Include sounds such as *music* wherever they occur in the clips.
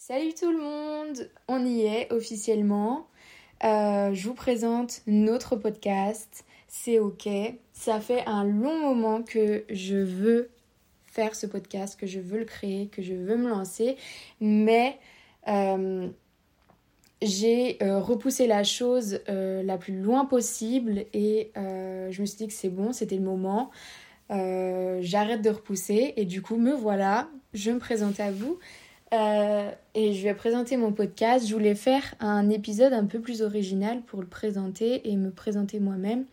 Salut tout le monde, on y est officiellement. Euh, je vous présente notre podcast, c'est ok. Ça fait un long moment que je veux faire ce podcast, que je veux le créer, que je veux me lancer, mais euh, j'ai euh, repoussé la chose la plus loin possible et je me suis dit que c'est bon, c'était le moment. J'arrête de repousser et du coup me voilà, je me présente à vous. Euh, et je vais présenter mon podcast. Je voulais faire un épisode un peu plus original pour le présenter et me présenter moi-même.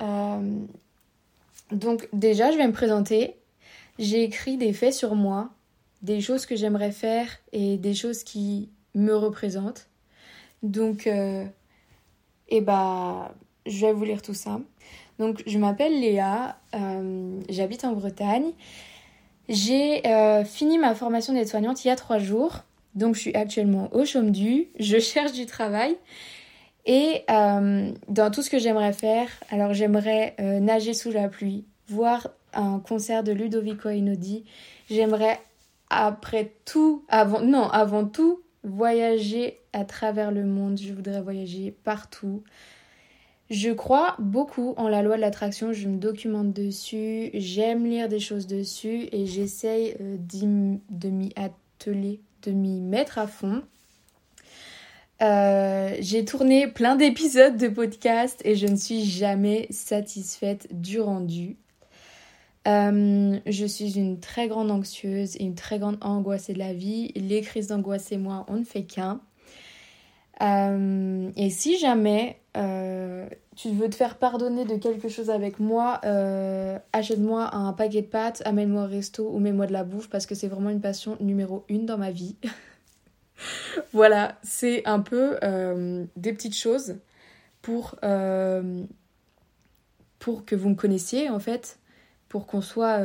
Euh, donc déjà, je vais me présenter. J'ai écrit des faits sur moi, des choses que j'aimerais faire et des choses qui me représentent. Donc, euh, et bah, je vais vous lire tout ça. Donc, je m'appelle Léa, j'habite en Bretagne. J'ai euh, fini ma formation d'aide-soignante il y a trois jours. Donc je suis actuellement au chôme du, je *laughs* cherche du travail. Et euh, dans tout ce que j'aimerais faire, alors j'aimerais euh, nager sous la pluie, voir un concert de Ludovico Einaudi. J'aimerais après tout, avant, non, avant tout, voyager à travers le monde. Je voudrais voyager partout. Je crois beaucoup en la loi de l'attraction, je me documente dessus, j'aime lire des choses dessus et j'essaye euh, de m'y atteler, de m'y mettre à fond. Euh, j'ai tourné plein d'épisodes de podcast et je ne suis jamais satisfaite du rendu. Euh, je suis une très grande anxieuse et une très grande angoissée de la vie. Les crises d'angoisse et moi, on ne fait qu'un. Et si jamais tu veux te faire pardonner de quelque chose avec moi, euh, achète-moi un paquet de pâtes, amène-moi au resto ou mets-moi de la bouffe parce que c'est vraiment une passion numéro une dans ma vie. *laughs* voilà, c'est un peu euh, des petites choses pour, euh, pour que vous me connaissiez en fait, pour qu'on soit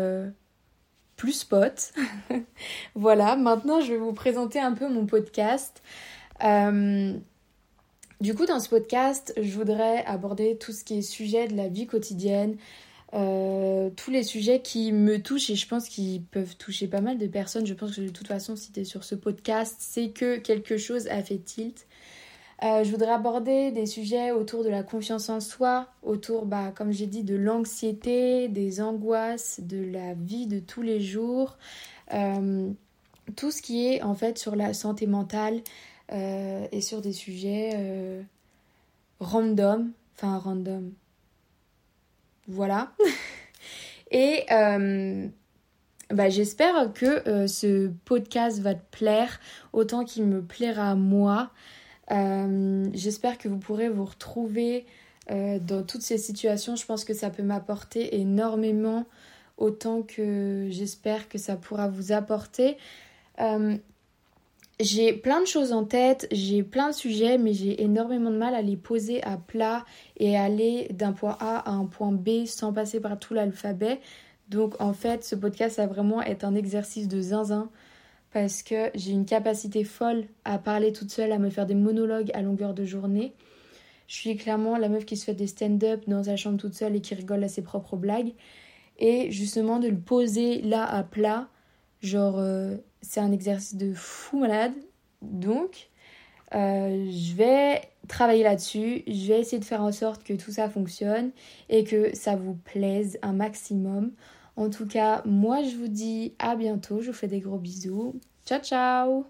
plus potes. *laughs* voilà, maintenant je vais vous présenter un peu mon podcast. Du coup, dans ce podcast, je voudrais aborder tout ce qui est sujet de la vie quotidienne, euh, tous les sujets qui me touchent et je pense qu'ils peuvent toucher pas mal de personnes. Je pense que de toute façon, si tu es sur ce podcast, c'est que quelque chose a fait tilt. Euh, je voudrais aborder des sujets autour de la confiance en soi, autour, bah, comme j'ai dit, de l'anxiété, des angoisses, de la vie de tous les jours, euh, tout ce qui est en fait sur la santé mentale, euh, et sur des sujets euh, random, enfin random. Voilà. *laughs* et euh, bah, j'espère que ce podcast va te plaire autant qu'il me plaira à moi. j'espère que vous pourrez vous retrouver dans toutes ces situations. Je pense que ça peut m'apporter énormément autant que j'espère que ça pourra vous apporter. J'ai plein de choses en tête, j'ai plein de sujets, mais j'ai énormément de mal à les poser à plat et aller d'un point A à un point B sans passer par tout l'alphabet. Donc en fait, ce podcast va vraiment être un exercice de zinzin parce que j'ai une capacité folle à parler toute seule, à me faire des monologues à longueur de journée. Je suis clairement la meuf qui se fait des stand-up dans sa chambre toute seule et qui rigole à ses propres blagues. Et justement de le poser là à plat, genre euh, c'est un exercice de fou malade. Donc, euh, je vais travailler là-dessus. Je vais essayer de faire en sorte que tout ça fonctionne et que ça vous plaise un maximum. En tout cas, moi, je vous dis à bientôt. Je vous fais des gros bisous. Ciao, ciao